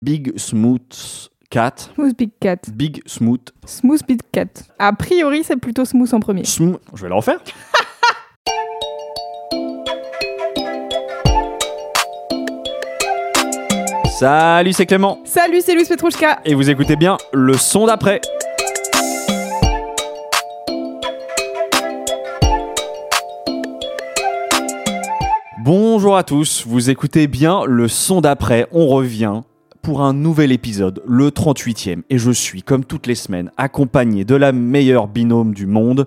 Big Smooth Cat. Smooth Big Cat. Big Smooth. Smooth Big Cat. A priori, c'est plutôt smooth en premier. Smooth. Je vais le refaire. Salut, c'est Clément. Salut, c'est Louis Petrouchka. Et vous écoutez bien le son d'après. Bonjour à tous, vous écoutez bien le son d'après, on revient pour un nouvel épisode, le 38e, et je suis, comme toutes les semaines, accompagné de la meilleure binôme du monde.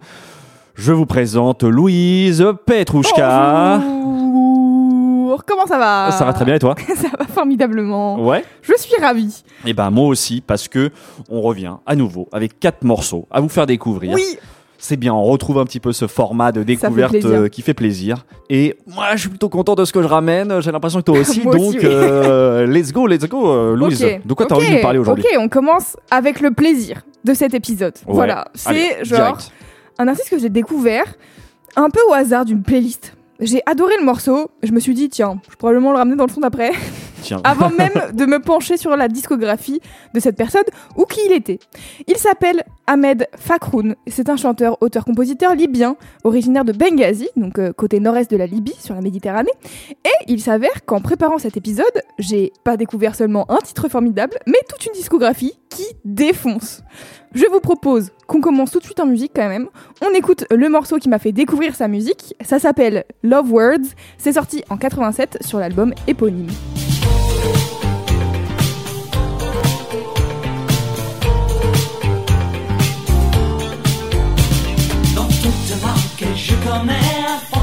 Je vous présente Louise Petrouchka. Bonjour, comment ça va Ça va très bien et toi Ça va formidablement. Ouais. Je suis ravie. Et ben moi aussi parce que on revient à nouveau avec quatre morceaux à vous faire découvrir. Oui, C'est bien, on retrouve un petit peu ce format de découverte euh, qui fait plaisir. Et moi, je suis plutôt content de ce que je ramène. J'ai l'impression que toi aussi. Donc, aussi, oui. euh, let's go, let's go, euh, Louise. De quoi t'as envie de parler aujourd'hui Ok, on commence avec le plaisir de cet épisode. Ouais. Voilà, c'est genre direct. un artiste que j'ai découvert un peu au hasard d'une playlist. J'ai adoré le morceau. Je me suis dit, tiens, je vais probablement le ramener dans le son d'après. Tiens. avant même de me pencher sur la discographie de cette personne ou qui il était. Il s'appelle Ahmed Fakroun. C'est un chanteur, auteur, compositeur libyen, originaire de Benghazi, donc euh, côté nord-est de la Libye, sur la Méditerranée. Et il s'avère qu'en préparant cet épisode, j'ai pas découvert seulement un titre formidable, mais toute une discographie qui défonce. Je vous propose qu'on commence tout de suite en musique quand même. On écoute le morceau qui m'a fait découvrir sa musique. Ça s'appelle Love Words. C'est sorti en 87 sur l'album éponyme. Marque que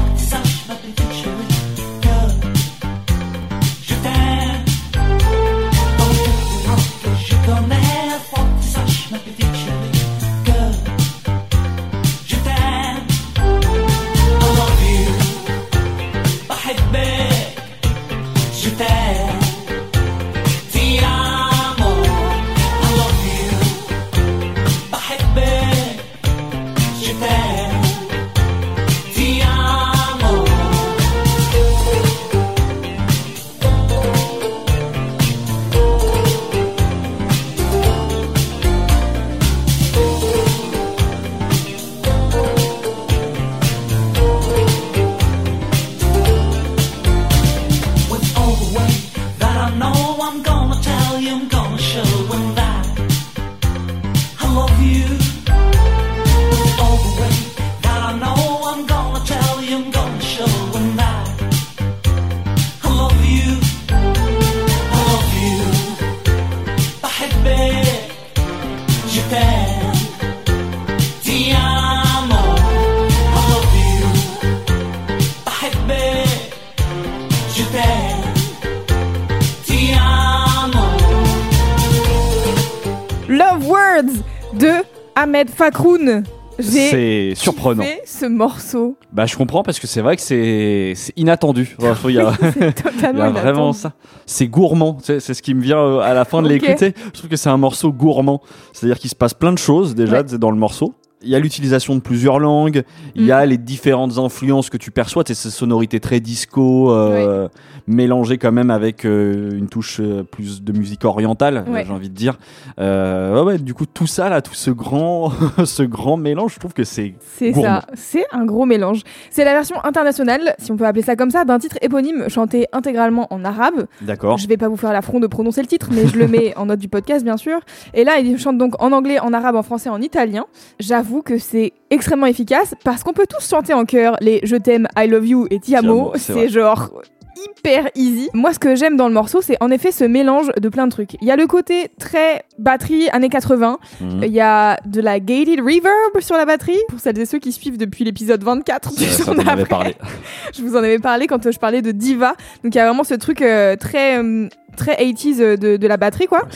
Ahmed Fakroun. J'ai C'est surprenant. ce morceau. Bah, je comprends parce que c'est vrai que c'est inattendu. Enfin, il y a, C'est il y totalement a vraiment inattendu. ça. C'est gourmand. C'est ce qui me vient euh, à la fin de l'écouter. Je trouve que c'est un morceau gourmand. C'est-à-dire qu'il se passe plein de choses déjà Ouais. dans le morceau. Il y a l'utilisation de plusieurs langues, il y a les différentes influences que tu perçois, ces sonorités très disco, euh, mélangées quand même avec euh, une touche euh, plus de musique orientale, Ouais. j'ai envie de dire. Euh, ouais, du coup, tout ça, là, tout ce grand, ce grand mélange, je trouve que c'est C'est ça, c'est un gros mélange. C'est la version internationale, si on peut appeler ça comme ça, d'un titre éponyme chanté intégralement en arabe. d'accord. Je vais pas vous faire l'affront de prononcer le titre, mais je le mets en note du podcast, bien sûr. Et là, il chante donc en anglais, en arabe, en français, en italien. J'avoue que c'est extrêmement efficace parce qu'on peut tous chanter en chœur les Je t'aime, I love you et Ti amo. C'est genre hyper easy. Moi, ce que j'aime dans le morceau, c'est en effet ce mélange de plein de trucs. Il y a le côté très batterie années 80. Mhm. Il y a de la gated reverb sur la batterie. Pour celles et ceux qui suivent depuis l'épisode 24 du Ça, ça parlé. Je vous en avais parlé quand je parlais de diva. Donc il y a vraiment ce truc euh, très euh, très 80s euh, de, de la batterie quoi. Ouais.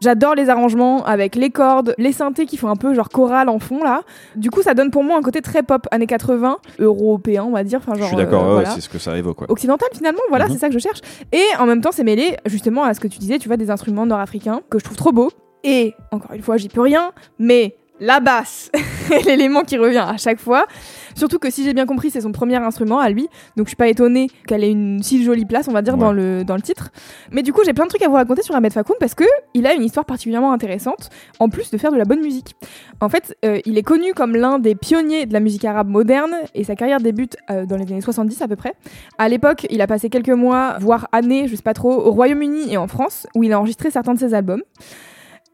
J'adore les arrangements avec les cordes, les synthés qui font un peu genre chorale en fond là. Du coup, ça donne pour moi un côté très pop années 80, européen, on va dire. Enfin, Je genre, suis d'accord, euh, ouais, voilà. c'est ce que ça évoque. ouais. Occidental finalement, voilà, Mhm. c'est ça que je cherche. Et en même temps, c'est mêlé justement à ce que tu disais, tu vois, des instruments nord-africains que je trouve trop beaux. Et encore une fois, j'y peux rien, mais la basse est l'élément qui revient à chaque fois. Surtout que si j'ai bien compris, c'est son premier instrument à lui, donc je suis pas étonnée qu'elle ait une si jolie place, on va dire, Ouais. dans, le, dans le titre. Mais du coup, j'ai plein de trucs à vous raconter sur Ahmed Fakoun parce que il a une histoire particulièrement intéressante, en plus de faire de la bonne musique. En fait, euh, il est connu comme l'un des pionniers de la musique arabe moderne et sa carrière débute euh, dans les années 70 à peu près. À l'époque, il a passé quelques mois, voire années, je sais pas trop, au Royaume-Uni et en France, où il a enregistré certains de ses albums.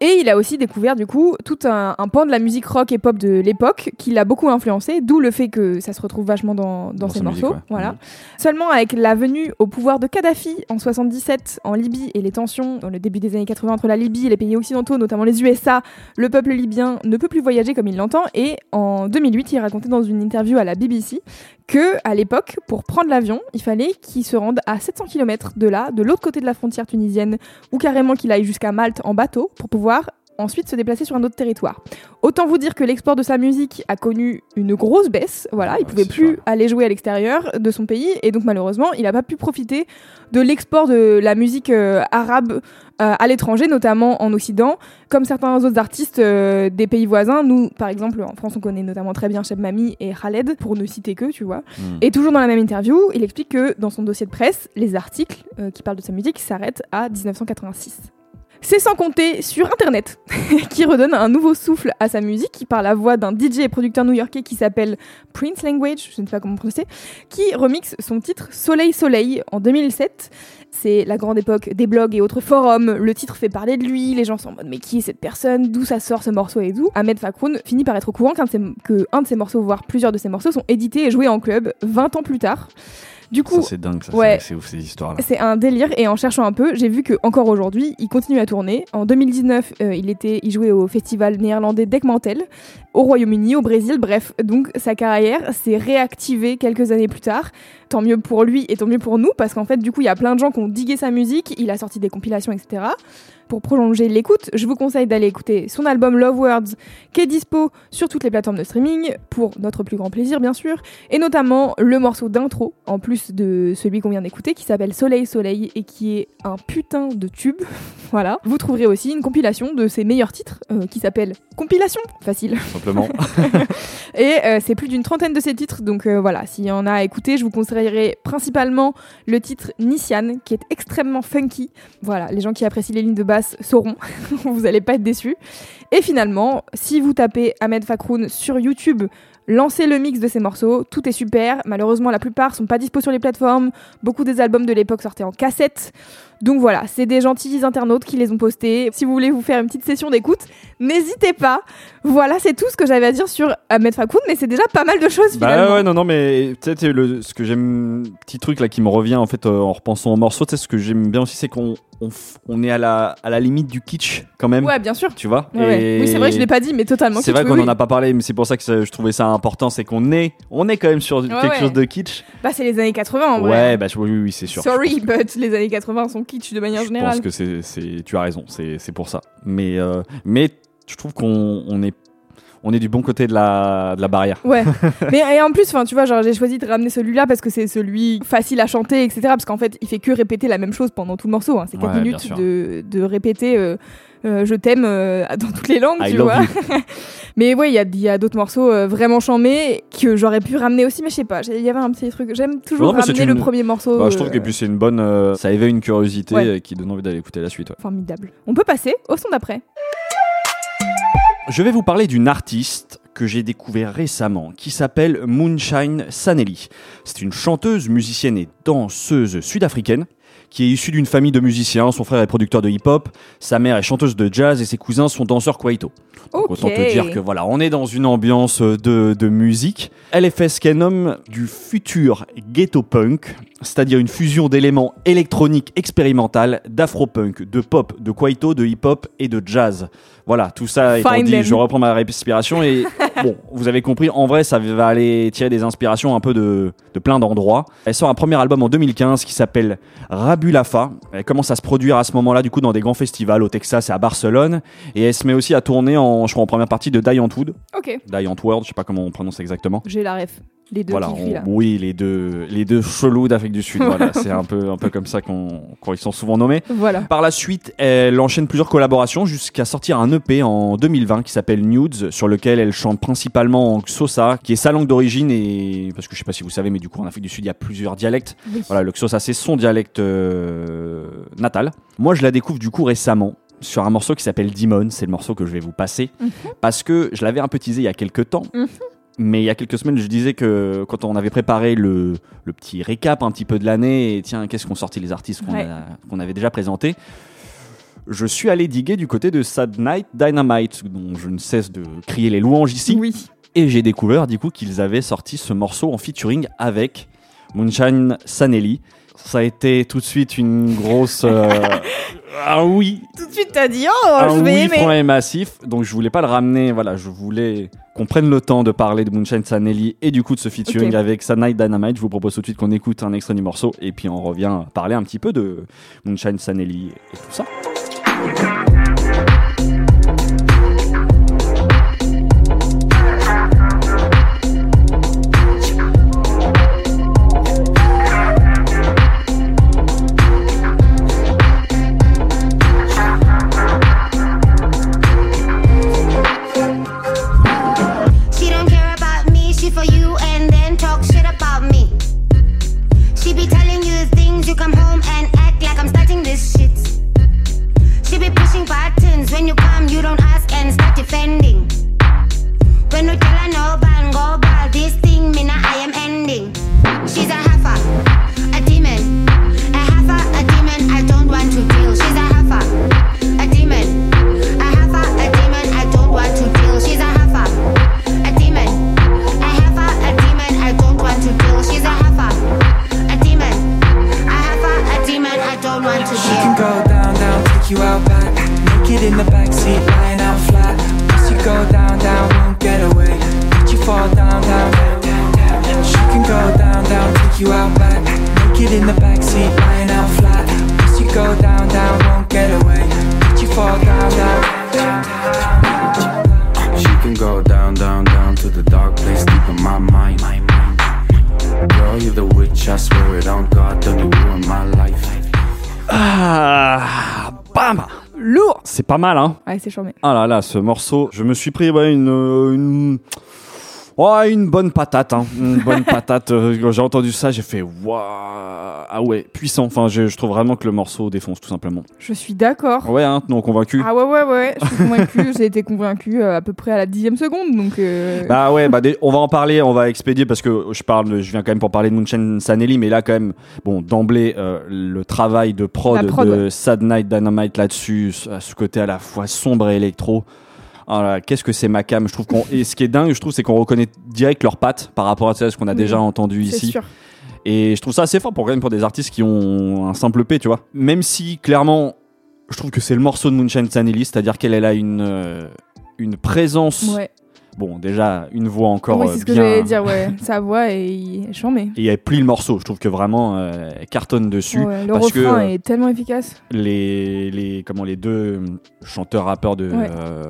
Et il a aussi découvert du coup tout un, un pan de la musique rock et pop de l'époque qui l'a beaucoup influencé, d'où le fait que ça se retrouve vachement dans, dans, Dans ses morceaux. musique, ouais. Voilà. Mhm. Seulement avec la venue au pouvoir de Kadhafi en 77 en Libye et les tensions dans le début des années 80 entre la Libye et les pays occidentaux, notamment les USA, le peuple libyen ne peut plus voyager comme il l'entend. Et en 2008, il racontait dans une interview à la BBC que à l'époque, pour prendre l'avion, il fallait qu'il se rende à 700 km de là, de l'autre côté de la frontière tunisienne, ou carrément qu'il aille jusqu'à Malte en bateau pour pouvoir ensuite se déplacer sur un autre territoire. Autant vous dire que l'export de sa musique a connu une grosse baisse. Voilà, il Ouais, pouvait plus aller jouer à l'extérieur de son pays et donc malheureusement, il n'a pas pu profiter de l'export de la musique euh, arabe euh, à l'étranger, notamment en Occident, comme certains autres artistes euh, des pays voisins. Nous, par exemple, en France, on connaît notamment très bien Cheb Mami et Khaled, pour ne citer que, tu vois. Mm. Et toujours dans la même interview, il explique que dans son dossier de presse, les articles qui parlent de sa musique s'arrêtent à 1986. C'est sans compter sur Internet, qui redonne un nouveau souffle à sa musique par la voix d'un DJ et producteur new-yorkais qui s'appelle Prince Language, je ne sais pas comment prononcer, qui remixe son titre Soleil Soleil en 2007. C'est la grande époque des blogs et autres forums. Le titre fait parler de lui, les gens sont en mode mais qui est cette personne, d'où ça sort ce morceau et tout? Ahmed Fakroun finit par être au courant qu'un de, que un de ses morceaux, voire plusieurs de ses morceaux, sont édités et joués en club 20 ans plus tard. Du coup, c'est dingue, ça. ouais. c'est- C'est ouf, ces histoires-là. c'est un délire et en cherchant un peu, j'ai vu que encore aujourd'hui, il continue à tourner. En 2019, euh, il était, il jouait au festival néerlandais Dekmantel, au Royaume-Uni, au Brésil, bref. Donc sa carrière s'est réactivée quelques années plus tard. Tant mieux pour lui et tant mieux pour nous parce qu'en fait, du coup, il y a plein de gens qui ont digué sa musique. Il a sorti des compilations, etc. Pour prolonger l'écoute, je vous conseille d'aller écouter son album Love Words, qui est dispo sur toutes les plateformes de streaming, pour notre plus grand plaisir, bien sûr et notamment le morceau d'intro, en plus de celui qu'on vient d'écouter, qui s'appelle Soleil Soleil et qui est un putain de tube. voilà. Vous trouverez aussi une compilation de ses meilleurs titres, euh, qui s'appelle Compilation, facile. Simplement. Et euh, c'est plus d'une trentaine de ses titres, donc euh, voilà, s'il y en a à écouter, je vous conseillerais principalement le titre Nissan, qui est extrêmement funky. Voilà, les gens qui apprécient les lignes de basse sauront, vous allez pas être déçus. Et finalement, si vous tapez Ahmed Fakroun sur YouTube, lancez le mix de ces morceaux, tout est super. Malheureusement, la plupart sont pas dispo sur les plateformes. Beaucoup des albums de l'époque sortaient en cassette. Donc voilà, c'est des gentils internautes qui les ont postés. Si vous voulez vous faire une petite session d'écoute, n'hésitez pas. Voilà, c'est tout ce que j'avais à dire sur Ahmed Fakoun, mais c'est déjà pas mal de choses finalement. Bah ouais, non, non, mais peut-être le, ce que j'aime, petit truc là qui me revient en fait euh, en repensant au morceau, tu sais, ce que j'aime bien aussi, c'est qu'on on, est à la, à la limite du kitsch quand même. Ouais, bien sûr. Tu vois? Ouais, ouais. Et Oui, c'est vrai je l'ai pas dit, mais totalement. C'est vrai qu'on oui. en a pas parlé, mais c'est pour ça que ça- je trouvais ça important, c'est qu'on est, on est quand même sur quelque chose de kitsch. Bah, c'est les années 80 en vrai. Ouais, bah oui, oui, c'est sûr. Sorry, but les années 80 sont kitsch de manière je générale. pense que c'est, tu as raison, c'est, c'est pour ça. Mais, euh, mais je trouve qu'on on est, on est du bon côté de la, de la barrière. Ouais, mais et en plus, enfin, tu vois, genre j'ai choisi de ramener celui-là parce que c'est celui facile à chanter, etc. Parce qu'en fait, il fait que répéter la même chose pendant tout le morceau. hein. C'est 4 Ouais, bien minutes de, de répéter euh, euh, je t'aime euh, dans toutes les langues, I tu vois. you. Mais ouais, il y a, y a d'autres morceaux euh, vraiment chambés que j'aurais pu ramener aussi, mais je sais pas, il y avait un petit truc. J'aime toujours Non, ramener le une- premier morceau. Bah, je trouve que puis c'est une bonne, ça éveille une curiosité Ouais. qui donne envie d'aller écouter la suite. ouais. Formidable. On peut passer au son d'après. Je vais vous parler d'une artiste que j'ai découvert récemment qui s'appelle Moonshine Sanelli. C'est une chanteuse, musicienne et danseuse sud-africaine qui est issue d'une famille de musiciens. Son frère est producteur de hip-hop, sa mère est chanteuse de jazz et ses cousins sont danseurs kwaito. Autant te dire que voilà, on est dans une ambiance de, de musique. Elle est fait ce qu'elle nomme du futur ghetto punk, c'est-à-dire une fusion d'éléments électroniques expérimentales, d'afro-punk, de pop, de kwaito, de hip-hop et de jazz. Voilà, tout ça étant dit, je reprends ma respiration et bon, vous avez compris, en vrai, ça va aller tirer des inspirations un peu de, de plein d'endroits. Elle sort un premier album en 2015 qui s'appelle Rabulafa. Elle commence à se produire à ce moment-là, du coup, dans des grands festivals au Texas et à Barcelone. Et elle se met aussi à tourner en, je crois, en première partie de Die Antwood. Ok, Die je sais pas comment on prononce exactement. j'ai la ref. Les deux voilà, là. oui, les deux, les deux chelous d'Afrique du Sud. voilà, c'est un peu, un peu comme ça qu'on, qu'on- ils sont souvent nommés. Voilà. Par la suite, elle enchaîne plusieurs collaborations jusqu'à sortir un EP en 2020 qui s'appelle Nudes, sur lequel elle chante principalement en Xhosa, qui est sa langue d'origine et parce que je sais pas si vous savez, mais du coup en Afrique du Sud il y a plusieurs dialectes. Oui. Voilà, le Xhosa c'est son dialecte euh, natal. Moi je la découvre du coup récemment sur un morceau qui s'appelle Demon, c'est le morceau que je vais vous passer Mhm. parce que je l'avais un peu teasé il y a quelques temps. Mhm. Mais il y a quelques semaines, je disais que quand on avait préparé le, le petit récap un petit peu de l'année, et tiens, qu'est-ce qu'ont sorti les artistes qu'on Ouais. a- qu'on avait déjà présentés, je suis allé diguer du côté de Sad Night Dynamite, dont je ne cesse de crier les louanges ici. Oui. Et j'ai découvert du coup qu'ils avaient sorti ce morceau en featuring avec Moonshine Sanelli. Ça a été tout de suite une grosse. euh, ah oui, Tout de suite, t'as dit oh, un je vais oui aimer. franc et massif. Donc je voulais pas le ramener. Voilà, je voulais qu'on prenne le temps de parler de Moonshine Sanelli et du coup de ce featuring avec Night Dynamite. Je vous propose tout de suite qu'on écoute un extrait du morceau et puis on revient parler un petit peu de Moonshine Sanelli et tout ça. Pas mal, hein Ouais, c'est charmé. Ah là là, ce morceau, je me suis pris ouais, une, euh, une, ouais, une bonne patate, hein. une bonne patate. Euh, Quand j'ai entendu ça, j'ai fait waouh, ah ouais, puissant. Enfin, je, je trouve vraiment que le morceau défonce tout simplement. Je suis d'accord. Ouais, hein, non convaincu. Ah ouais, ouais, ouais, je suis convaincue. J'ai été convaincue euh, à peu près à la dixième seconde, donc. euh, Bah ouais, bah on va en parler, on va expédier parce que je parle, je viens quand même pour parler de Moonshine Sanelli, mais là quand même, bon, d'emblée, euh, le travail de prod, de ouais. Sad Night Dynamite là-dessus, à ce côté à la fois sombre et électro. Là, qu'est-ce que c'est ma cam Je trouve qu'on et ce qui est dingue, je trouve, c'est qu'on reconnaît direct leurs pattes par rapport à ce qu'on a Oui, déjà entendu ici. sûr. Et je trouve ça assez fort pour quand même pour des artistes qui ont un simple P, tu vois. Même si clairement, je trouve que c'est le morceau de Moonshine Sanelli, c'est-à-dire qu'elle elle a une euh, une présence. Ouais. Bon, déjà une voix encore oui, euh, c'est ce que bien. j'allais dire, ouais. Sa voix est charmée. Et elle plie le morceau. Je trouve que vraiment euh, elle cartonne dessus. Ouais, le parce que, refrain euh, est tellement efficace. Les, les, comment, les deux euh, chanteurs rappeurs de, Ouais. euh,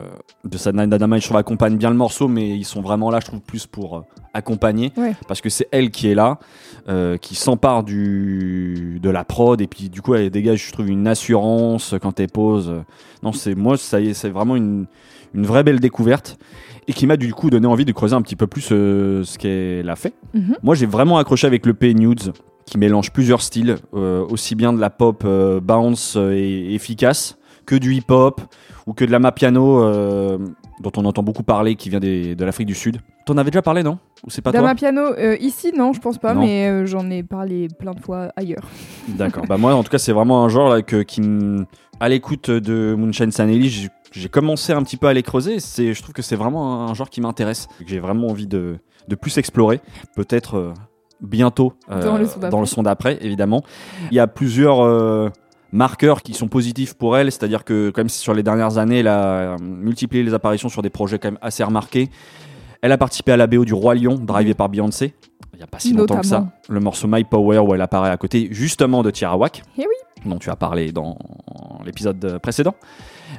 de Sad Night Dynamite, je trouve, accompagnent bien le morceau, mais ils sont vraiment là, je trouve, plus pour accompagner. Ouais. Parce que c'est elle qui est là, euh, qui s'empare du, de la prod, et puis du coup, elle dégage, je trouve, une assurance quand elle pose. Non, c'est moi, ça y est, c'est vraiment une, une vraie belle découverte. Et qui m'a du coup donné envie de creuser un petit peu plus euh, ce qu'elle a fait. Mhm. Moi, j'ai vraiment accroché avec le P Nudes, qui mélange plusieurs styles, euh, aussi bien de la pop euh, bounce et efficace, que du hip-hop, ou que de la mapiano, dont on entend beaucoup parler, qui vient des- de l'Afrique du Sud. T'en avais déjà parlé, non? Ou c'est pas toi? piano, euh, ici, non, je pense pas, Non. mais euh, j'en ai parlé plein de fois ailleurs. D'accord. bah moi, en tout cas, c'est vraiment un genre là, que, qui, à l'écoute de Moonshine Sanelli, j'ai- commencé un petit peu à les creuser. C'est, je trouve que c'est vraiment un genre qui m'intéresse, que j'ai vraiment envie de, de plus explorer. Peut-être euh, bientôt euh, Dans le son d'après. évidemment. Il y a plusieurs euh, marqueurs qui sont positifs pour elle, c'est-à-dire que quand même sur les dernières années, elle a multiplié les apparitions sur des projets quand même assez remarqués. Elle a participé à la BO du Roi Lion, drivé par Beyoncé. Il n'y a pas si longtemps que ça. Le morceau My Power où elle apparaît à côté justement de Tierra Whack, Eh oui. dont tu as parlé dans l'épisode précédent.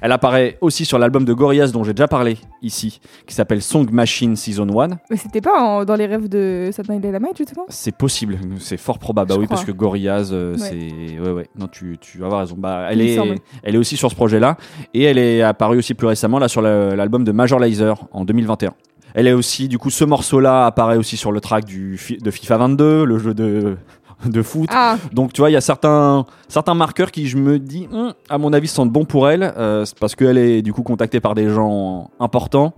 Elle apparaît aussi sur l'album de Gorillaz dont j'ai déjà parlé ici, qui s'appelle Song Machine Season 1. Mais c'était pas en- dans les rêves de Saturday Night Dynamite, justement? C'est possible, c'est fort probable. Bah oui, crois. parce que Gorillaz, euh, Ouais. c'est. Ouais, ouais. Non, tu, tu vas avoir raison. Bah, elle, Il me est, semble. elle est aussi sur ce projet-là. Et elle est apparue aussi plus récemment là, sur le- l'album de Major Lazer en 2021. Elle est aussi, du coup, ce morceau-là apparaît aussi sur le track du, fi- de FIFA 22, le jeu de, de foot. Ah, Donc, tu vois, il y a certains, certains marqueurs qui, je me dis, Hum, à mon avis, sentent bon pour elle, euh, c'est parce qu'elle est, du coup, contactée par des gens importants.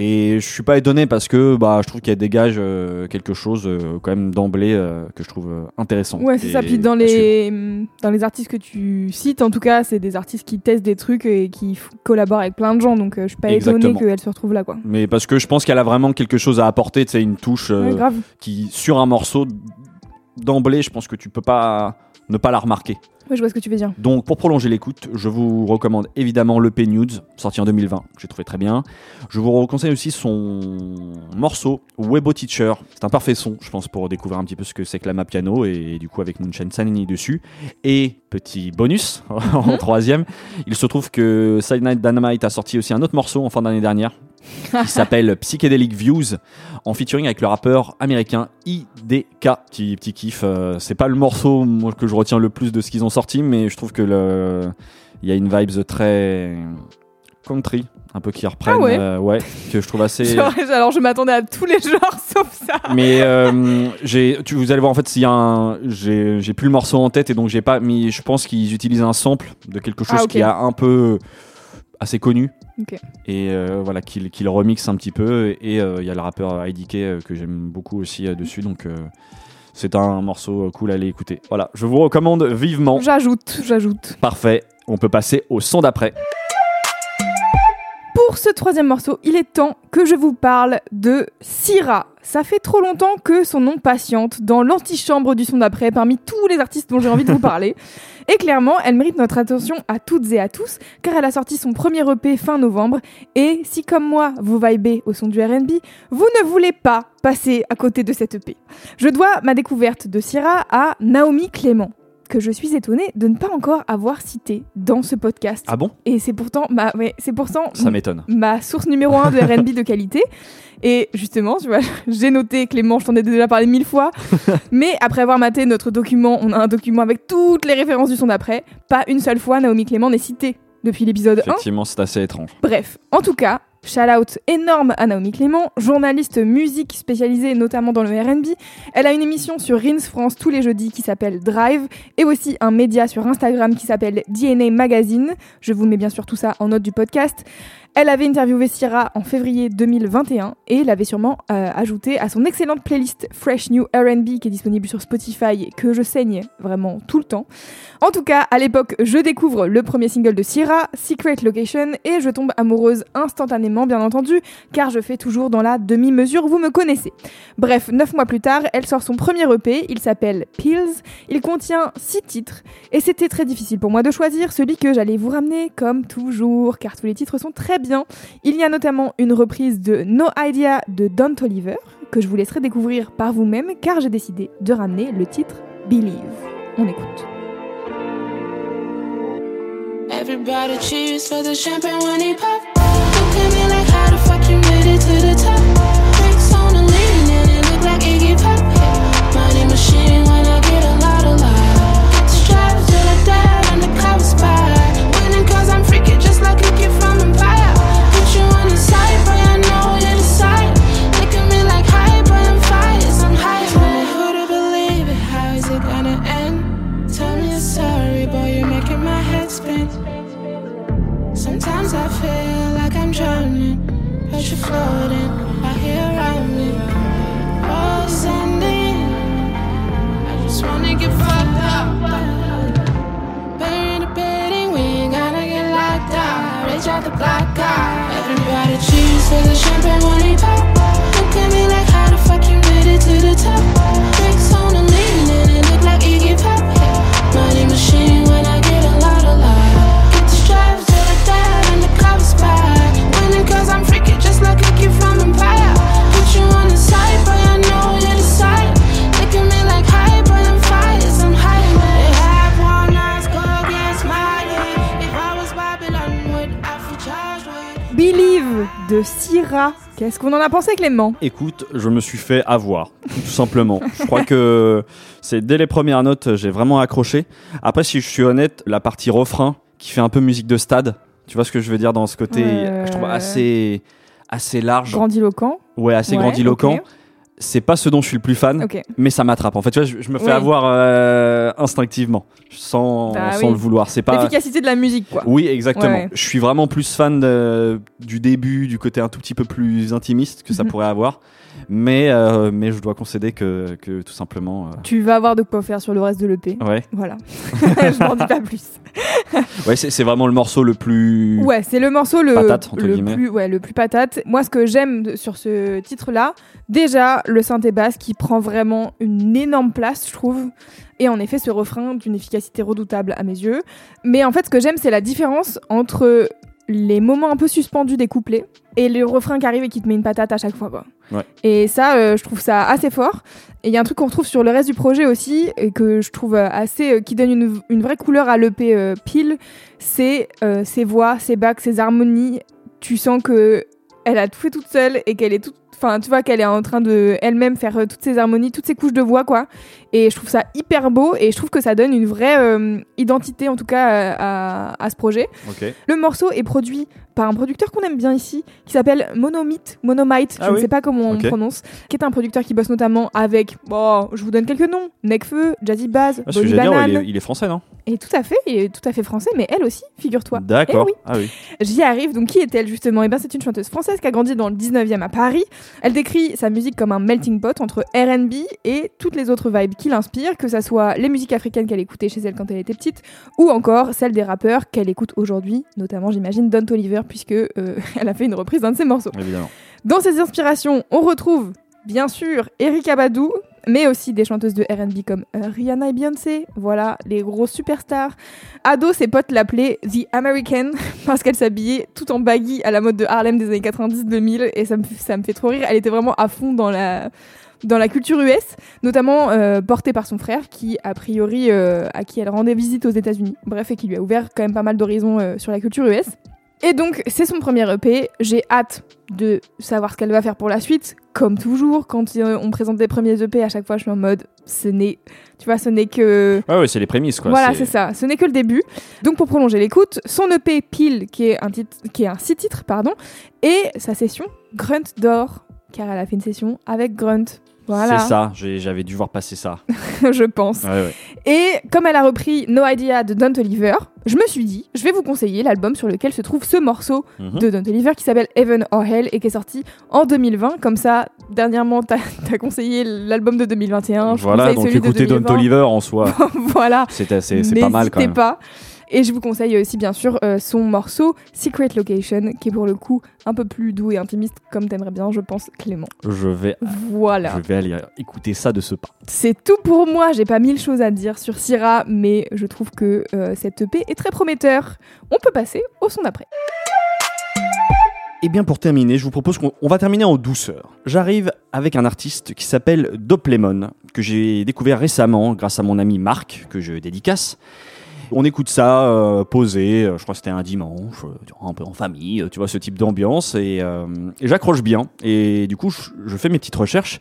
Et je suis pas étonné parce que bah, je trouve qu'elle dégage euh, quelque chose euh, quand même d'emblée euh, que je trouve intéressant. ouais, c'est ça. Puis dans les, hum, dans les artistes que tu cites, en tout cas, c'est des artistes qui testent des trucs et qui collaborent avec plein de gens. Donc, je suis pas Exactement. qu'elle se retrouve là, quoi. Mais parce que je pense qu'elle a vraiment quelque chose à apporter, tu sais, une touche Ouais, qui, sur un morceau, d'emblée, je pense que tu peux pas ne pas la remarquer. Ouais, je vois ce que tu veux dire. Donc pour prolonger l'écoute, je vous recommande évidemment le P Nudes, sorti en 2020, que j'ai trouvé très bien. Je vous conseille aussi son morceau Webo Teacher. C'est un parfait son, je pense, pour découvrir un petit peu ce que c'est que la map piano et, du coup avec Moonshine Sanini dessus. Et petit bonus en troisième, il se trouve que Side Night Dynamite a sorti aussi un autre morceau en fin d'année dernière qui s'appelle Psychedelic Views en featuring avec le rappeur américain IDK. Petit, petit kiff. euh, c'est pas le morceau moi, que je retiens le plus de ce qu'ils ont sorti, mais je trouve que le il y a une vibes très country, un peu qui reprennent. Ah ouais euh, ouais, que je trouve assez. Genre, alors, je m'attendais à tous les genres sauf ça. Mais euh, j'ai, tu, vous allez voir en fait s'il y a un, j'ai, j'ai plus le morceau en tête et donc j'ai pas, mais je pense qu'ils utilisent un sample de quelque chose Ah, ok. qui est un peu assez connu Ok. et euh, voilà qu'il remixe un petit peu et euh, il y a le rappeur IDK euh, que j'aime beaucoup aussi dessus donc c'est un morceau cool à aller écouter. Voilà, je vous recommande vivement. J'ajoute, j'ajoute. Parfait, on peut passer au son d'après. Pour ce troisième morceau, il est temps que je vous parle de Syrah. Ça fait trop longtemps que son nom patiente dans l'antichambre du son d'après parmi tous les artistes dont j'ai envie de vous parler. Et clairement, elle mérite notre attention à toutes et à tous, car elle a sorti son premier EP fin novembre. Et si, comme moi, vous vibez au son du RB, vous ne voulez pas passer à côté de cette EP. Je dois ma découverte de Syrah à Naomi Clément, que je suis étonnée de ne pas encore avoir cité dans ce podcast. Ah bon? Et c'est pourtant, ma, ouais, c'est pourtant Ça m'étonne. ma source numéro un de R&B de qualité. Et justement, tu vois, j'ai noté Clément, je t'en ai déjà parlé mille fois. mais après avoir maté notre document, on a un document avec toutes les références du son d'après. Pas une seule fois Naomi Clément n'est citée depuis l'épisode 1. Effectivement, c'est assez étrange. Bref, en tout cas, shout out énorme à Naomi Clément, journaliste musique spécialisée notamment dans le RB. Elle a une émission sur Rins France tous les jeudis qui s'appelle Drive et aussi un média sur Instagram qui s'appelle DNA Magazine. Je vous mets bien sûr tout ça en note du podcast. Elle avait interviewé Syrah en février 2021 et l'avait sûrement euh, ajouté à son excellente playlist Fresh New R&B qui est disponible sur Spotify et que je saigne vraiment tout le temps. En tout cas, à l'époque, je découvre le premier single de Syrah, Secret Location, et je tombe amoureuse instantanément, bien entendu, car je fais toujours dans la demi-mesure, vous me connaissez. Bref, neuf mois plus tard, elle sort son premier EP, il s'appelle Pills, il contient six titres, et c'était très difficile pour moi de choisir celui que j'allais vous ramener, comme toujours, car tous les titres sont très bien. Il y a notamment une reprise de No Idea de Don Toliver, que je vous laisserai découvrir par vous-même, car j'ai décidé de ramener le titre Believe. On écoute. Everybody cheers for the champagne when he. Look at me like how the fuck you made it to the top. De Syrah. Qu'est-ce qu'on en a pensé, Clément? Écoute, je me suis fait avoir, tout simplement. je crois que c'est dès les premières notes, j'ai vraiment accroché. Après, si je suis honnête, la partie refrain qui fait un peu musique de stade, tu vois ce que je veux dire dans ce côté, je trouve assez, assez large, Grandiloquent. ouais, assez Ouais, grandiloquent. C'est pas ce dont je suis le plus fan. Mais ça m'attrape. En fait, tu vois, je, je me fais Oui. avoir euh, instinctivement, sans, Bah sans oui. le vouloir. C'est pas. L'efficacité de la musique, quoi. Oui, exactement. Ouais. Je suis vraiment plus fan de- du début, du côté un tout petit peu plus intimiste que ça Mhm. pourrait avoir. Mais, euh, mais je dois concéder que, que tout simplement. Tu vas avoir de quoi faire sur le reste de l'EP. euh, ouais, Voilà. je n'en dis pas plus. ouais c'est vraiment le morceau le plus. Ouais, c'est le morceau le, Patate, entre le guillemets. plus, ouais, le plus patate. Moi, ce que j'aime sur ce titre-là, déjà le synthé basse qui prend vraiment une énorme place, je trouve. Et en effet, ce refrain d'une efficacité redoutable à mes yeux. Mais en fait, ce que j'aime, c'est la différence entre les moments un peu suspendus des couplets et le refrain qui arrive et qui te met une patate à chaque fois. Quoi. Ouais. Et ça, euh, je trouve ça assez fort. Et il y a un truc qu'on retrouve sur le reste du projet aussi, et que je trouve euh, assez. euh, qui donne une, une vraie couleur à l'EP euh, pile, c'est ses voix, ses bacs, ses harmonies. Tu sens que elle a tout fait toute seule et qu'elle est toute. Enfin, tu vois qu'elle est en train de elle-même faire euh, toutes ses harmonies, toutes ses couches de voix, quoi. Et je trouve ça hyper beau et je trouve que ça donne une vraie euh, identité, en tout cas, euh, à, à ce projet. Le morceau est produit par un producteur qu'on aime bien ici, qui s'appelle Monomite, Monomite, je Ah ne oui sais pas comment on prononce, qui est un producteur qui bosse notamment avec, bon, je vous donne quelques noms, Necfeu, Jazzy Baz, Ah, Bonnie dire, Banane, il, est, il est français, non? Et tout à fait, il est tout à fait français, mais elle aussi, figure-toi. D'accord. Eh oui. Ah oui. J'y arrive, donc qui est-elle justement? Eh bien c'est une chanteuse française qui a grandi dans le 19e à Paris. Elle décrit sa musique comme un melting pot entre R&B et toutes les autres vibes qui l'inspirent, que ça soit les musiques africaines qu'elle écoutait chez elle quand elle était petite, ou encore celles des rappeurs qu'elle écoute aujourd'hui, notamment j'imagine Don Toliver, puisque euh, elle a fait une reprise d'un de ses morceaux. Évidemment. Dans ses inspirations, on retrouve bien sûr Erika Badu, mais aussi des chanteuses de R&B comme euh, Rihanna et Beyoncé, voilà, les gros superstars. Ado, ses potes l'appelaient The American parce qu'elle s'habillait tout en baggy à la mode de Harlem des années 90-2000 et ça me, fait trop rire. Elle était vraiment à fond dans la dans la culture US, notamment euh, portée par son frère qui, a priori, euh, à qui elle rendait visite aux États-Unis. Bref, et qui lui a ouvert quand même pas mal d'horizons sur la culture US. Et donc, c'est son premier EP. J'ai hâte de savoir ce qu'elle va faire pour la suite. Comme toujours, quand euh, on présente des premiers EP, à chaque fois, je suis en mode, ce n'est, tu vois, ce n'est que, Ouais, ouais, c'est les prémices, quoi. voilà, c'est ça. Ce n'est que le début. Donc, pour prolonger l'écoute, son EP Pile, qui est un titre, qui est un six titres, pardon, et sa session Grunt d'or, car elle a fait une session avec Grunt. Voilà, C'est ça, j'avais dû voir passer ça. je pense. Ouais, ouais. Et comme elle a repris No Idea de Don Toliver, je me suis dit, je vais vous conseiller l'album sur lequel se trouve ce morceau Mhm. de Don Toliver qui s'appelle Heaven or Hell et qui est sorti en 2020. Comme ça, dernièrement, t'as as conseillé l'album de 2021. je Voilà, donc celui de écoutez Don 2020. Toliver en soi. voilà. C'est pas mal quand même. pas. Et je vous conseille aussi, bien sûr, euh, son morceau Secret Location, qui est pour le coup un peu plus doux et intimiste, comme t'aimerais bien, je pense, Clément. Je vais, Voilà. je vais aller écouter ça de ce pas. C'est tout pour moi. J'ai pas mille choses à dire sur Syrah, mais je trouve que euh, cette EP est très prometteur. On peut passer au son d'après. Et bien pour terminer, je vous propose qu'on on va terminer en douceur. J'arrive avec un artiste qui s'appelle Doplemon, que j'ai découvert récemment grâce à mon ami Marc, que je dédicace. On écoute ça euh, posé, euh, je crois que c'était un dimanche, euh, un peu en famille, tu vois, ce type d'ambiance, et, euh, et j'accroche bien. Et du coup, je, je fais mes petites recherches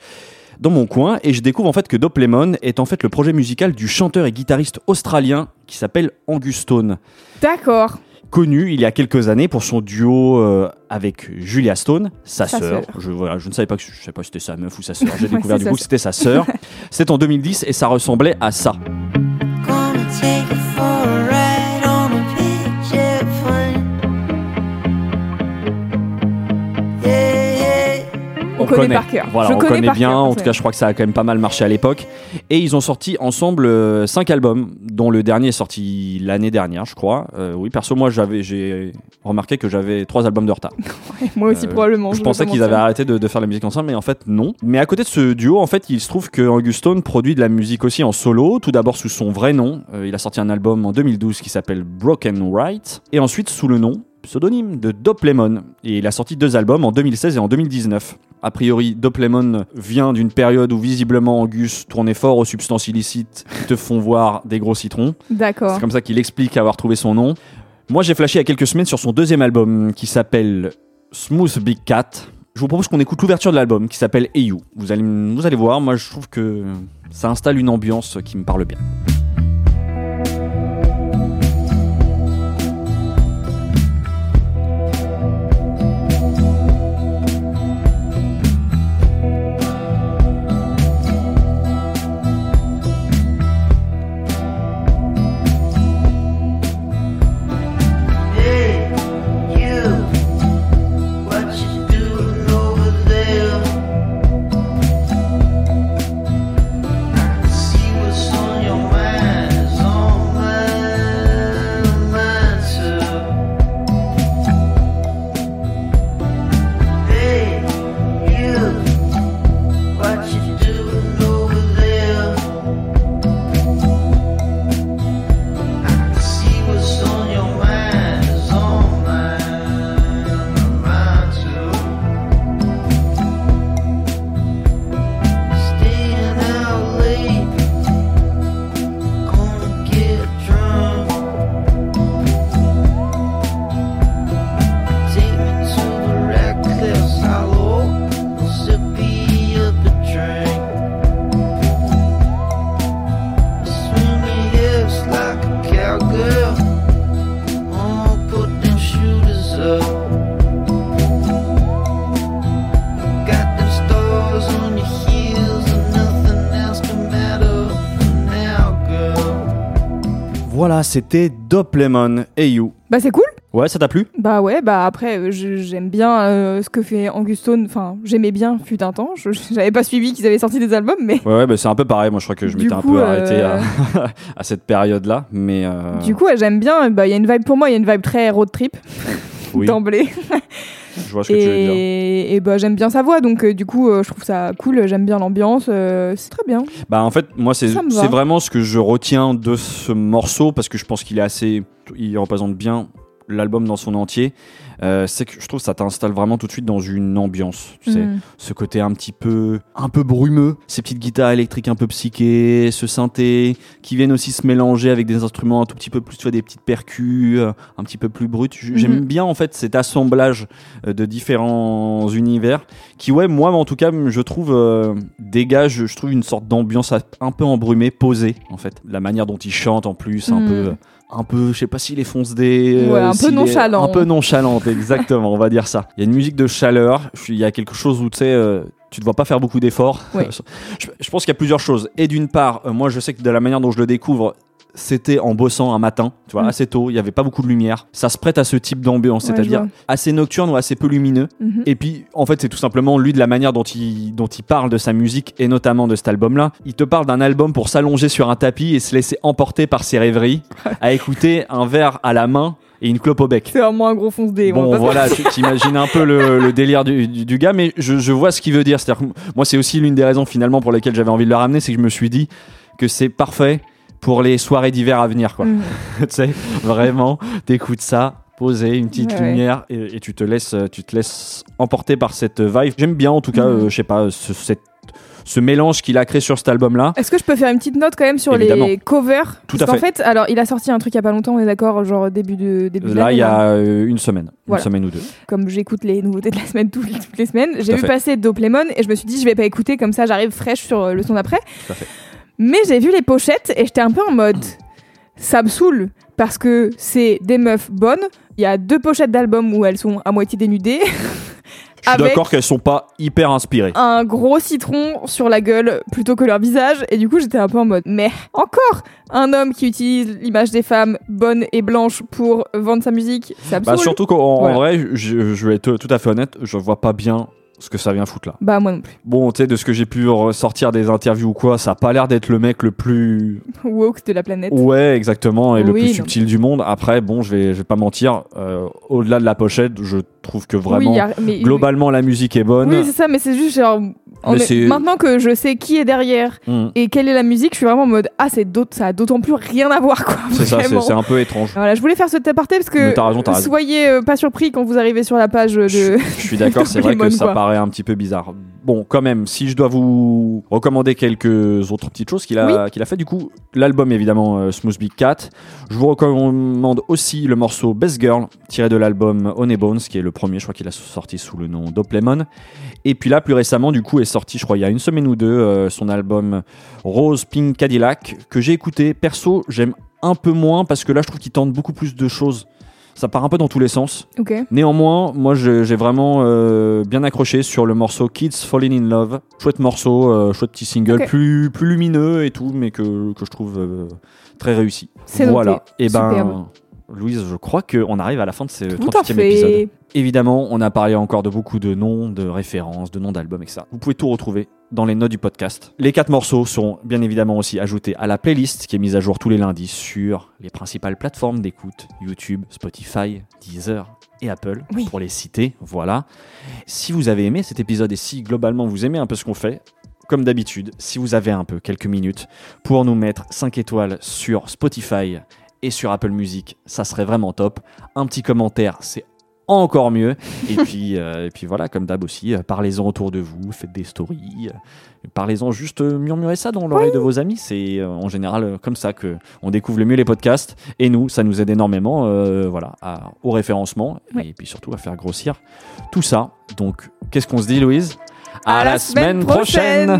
dans mon coin, et je découvre en fait que Doplemon est en fait le projet musical du chanteur et guitariste australien qui s'appelle Angus Stone D'accord. connu il y a quelques années pour son duo euh, avec Julia Stone, sa, Sa sœur. sœur. Je, voilà, je ne savais pas que je sais pas si c'était sa meuf ou sa sœur. J'ai découvert du coup que c'était sa sœur. C'était en 2010 et ça ressemblait à ça. Gonna take you for On connaît par cœur. Voilà, Je on connaît bien. cœur, en tout cas, je crois que ça a quand même pas mal marché à l'époque. Et ils ont sorti ensemble 5 albums, dont le dernier est sorti l'année dernière, je crois. Euh, oui, perso, moi, j'avais, j'ai remarqué que j'avais trois albums de retard. Moi aussi, Euh, probablement. Je pensais qu'ils avaient arrêté de, de faire la musique ensemble, mais en fait non. Mais à côté de ce duo, en fait, il se trouve que Augustone produit de la musique aussi en solo. Tout d'abord sous son vrai nom. Euh, il a sorti un album en 2012 qui s'appelle Broken Right, et ensuite sous le nom pseudonyme de Doplemon. Et il a sorti deux albums en 2016 et en 2019. A priori, Doplemon vient d'une période où visiblement Angus tournait fort aux substances illicites qui te font voir des gros citrons. D'accord. C'est comme ça qu'il explique avoir trouvé son nom. Moi, j'ai flashé il y a quelques semaines sur son deuxième album qui s'appelle Smooth Big Cat. Je vous propose qu'on écoute l'ouverture de l'album qui s'appelle Hey You. Vous allez, vous allez voir, moi je trouve que ça installe une ambiance qui me parle bien. Voilà, c'était Dop Lemon Hey You. Bah c'est cool. Ouais, ça t'a plu? Bah ouais, bah après euh, j'aime bien euh, ce que fait Angustone. Enfin, j'aimais bien fut un temps. J'avais pas suivi qu'ils avaient sorti des albums, mais Ouais, ouais bah, c'est un peu pareil. Moi, je crois que je m'étais un peu arrêté euh, à, à cette période-là. Mais euh, du coup ouais, j'aime bien. Bah il y a une vibe pour moi, il y a une vibe très road trip oui, d'emblée. je vois ce que tu veux dire. Et, et bah j'aime bien sa voix, donc euh, du coup euh, je trouve ça cool. J'aime bien l'ambiance, euh, c'est très bien. Bah en fait moi c'est vraiment ce que je retiens de ce morceau parce que je pense qu'il est assez il représente bien l'album dans son entier. Euh, c'est que je trouve que ça t'installe vraiment tout de suite dans une ambiance. Tu sais, Mm. ce côté un petit peu un peu brumeux, ces petites guitares électriques un peu psychées, ce synthé qui viennent aussi se mélanger avec des instruments un tout petit peu plus tu vois des petites percus euh, un petit peu plus brutes. J'aime Mhm. bien en fait cet assemblage euh, de différents univers qui ouais moi en tout cas je trouve euh, dégage je trouve une sorte d'ambiance a- un peu embrumée posée en fait la manière dont il chante en plus un Mm. peu un peu je sais pas s'il est fonce des Ouais, un peu nonchalant. un peu nonchalante exactement on va dire ça. Il y a une musique de chaleur il y a quelque chose où tu sais euh, tu te vois pas faire beaucoup d'efforts. Je pense qu'il y a plusieurs choses. Et d'une part euh, moi je sais que de la manière dont je le découvre c'était en bossant un matin, tu vois, Mm. assez tôt, il y avait pas beaucoup de lumière. Ça se prête à ce type d'ambiance, Ouais, c'est-à-dire assez nocturne ou assez peu lumineux. Mhm. Et puis, en fait, c'est tout simplement lui de la manière dont il, dont il parle de sa musique et notamment de cet album-là. Il te parle d'un album pour s'allonger sur un tapis et se laisser emporter par ses rêveries, à écouter un verre à la main et une clope au bec. C'est vraiment un gros fonce dé. on Bon, se voilà, tu t'imagines un peu le, le délire du, du- du gars, mais je, je vois ce qu'il veut dire. C'est-à-dire moi, c'est aussi l'une des raisons finalement pour lesquelles j'avais envie de le ramener, c'est que je me suis dit que c'est parfait pour les soirées d'hiver à venir, quoi. Mhm. tu sais, vraiment, t'écoutes ça, posé, une petite Ouais, ouais. lumière, et, et tu te laisses, tu te laisses emporter par cette vibe. J'aime bien, en tout cas, Mhm. euh, je sais pas, ce, cette- ce mélange qu'il a créé sur cet album-là. Est-ce que je peux faire une petite note quand même sur Évidemment. les covers? Tout Parce à qu'en fait, alors il a sorti un truc il y a pas longtemps, on est d'accord, genre début de début Là, il y a euh, une semaine, Voilà. une semaine ou deux. Comme j'écoute les nouveautés de la semaine toutes, toutes les semaines, j'ai vu fait. passer Dope Lemon et je me suis dit je vais pas écouter comme ça, j'arrive fraîche sur euh, le son d'après. Tout à fait. Mais j'ai vu les pochettes et j'étais un peu en mode ça me saoule parce que c'est des meufs bonnes. Il y a deux pochettes d'albums où elles sont à moitié dénudées. Je suis d'accord qu'elles sont pas hyper inspirées. un gros citron sur la gueule plutôt que leur visage et du coup j'étais un peu en mode mais encore un homme qui utilise l'image des femmes bonnes et blanches pour vendre sa musique ça me Bah, saoule. surtout qu'en Voilà. vrai, je, je vais être tout à fait honnête, je vois pas bien ce que ça vient foutre là. bah moi non plus Bon, tu sais, de ce que j'ai pu ressortir des interviews ou quoi, ça a pas l'air d'être le mec le plus. woke de la planète Ouais, exactement, et le plus non. subtil du monde. Après, bon, je vais, je vais pas mentir, euh, au-delà de la pochette, je trouve que vraiment, oui, y a- mais- globalement, la musique est bonne. oui c'est ça mais c'est juste genre on est- maintenant que je sais qui est derrière Hmm. et quelle est la musique je suis vraiment en mode ah c'est ça a d'autant plus rien à voir quoi C'est ça, c'est un peu étrange. voilà, je voulais faire ce aparté parce que t'as raison, raison. soyez euh, pas surpris quand vous arrivez sur la page de Je, je suis d'accord, c'est vrai que ça paraît un petit peu bizarre. Bon, quand même, si je dois vous recommander quelques autres petites choses qu'il a, qu'il a fait, du coup, l'album évidemment euh, Smooth Big Cat. Je vous recommande aussi le morceau Best Girl, tiré de l'album Honey Bones, qui est le premier, je crois qu'il a sorti sous le nom Dope Lemon. Et puis là, plus récemment, du coup, est sorti, je crois, il y a une semaine ou deux, euh, son album Rose Pink Cadillac, que j'ai écouté. Perso, j'aime un peu moins parce que là, je trouve qu'il tente beaucoup plus de choses. Ça part un peu dans tous les sens. Néanmoins, moi j'ai vraiment euh, bien accroché sur le morceau Kids Falling in Love. Chouette morceau, euh, chouette petit single, plus, plus lumineux et tout, mais que, que je trouve euh, très réussi. C'est Voilà. noté. Et ben, Superbe. Louise, je crois qu'on arrive à la fin de ce Tout à 38e épisode. Évidemment, on a parlé encore de beaucoup de noms, de références, de noms d'albums, etc. Vous pouvez tout retrouver dans les notes du podcast. Les quatre morceaux seront bien évidemment aussi ajoutés à la playlist qui est mise à jour tous les lundis sur les principales plateformes d'écoute YouTube, Spotify, Deezer et Apple, Oui. pour les citer. Voilà. Si vous avez aimé cet épisode et si globalement vous aimez un peu ce qu'on fait, comme d'habitude, si vous avez un peu quelques minutes pour nous mettre 5 étoiles sur Spotify et sur Apple Music, ça serait vraiment top. Un petit commentaire, c'est encore mieux. Et puis, euh, et puis voilà, comme d'hab aussi, euh, parlez-en autour de vous, faites des stories, euh, parlez-en juste, euh, murmurez ça dans l'oreille de vos amis. C'est euh, en général comme ça que on découvre le mieux les podcasts. Et nous, ça nous aide énormément, euh, voilà, à- au référencement Ouais. et puis surtout à faire grossir tout ça. Donc, qu'est-ce qu'on se dit, Louise? À la semaine prochaine.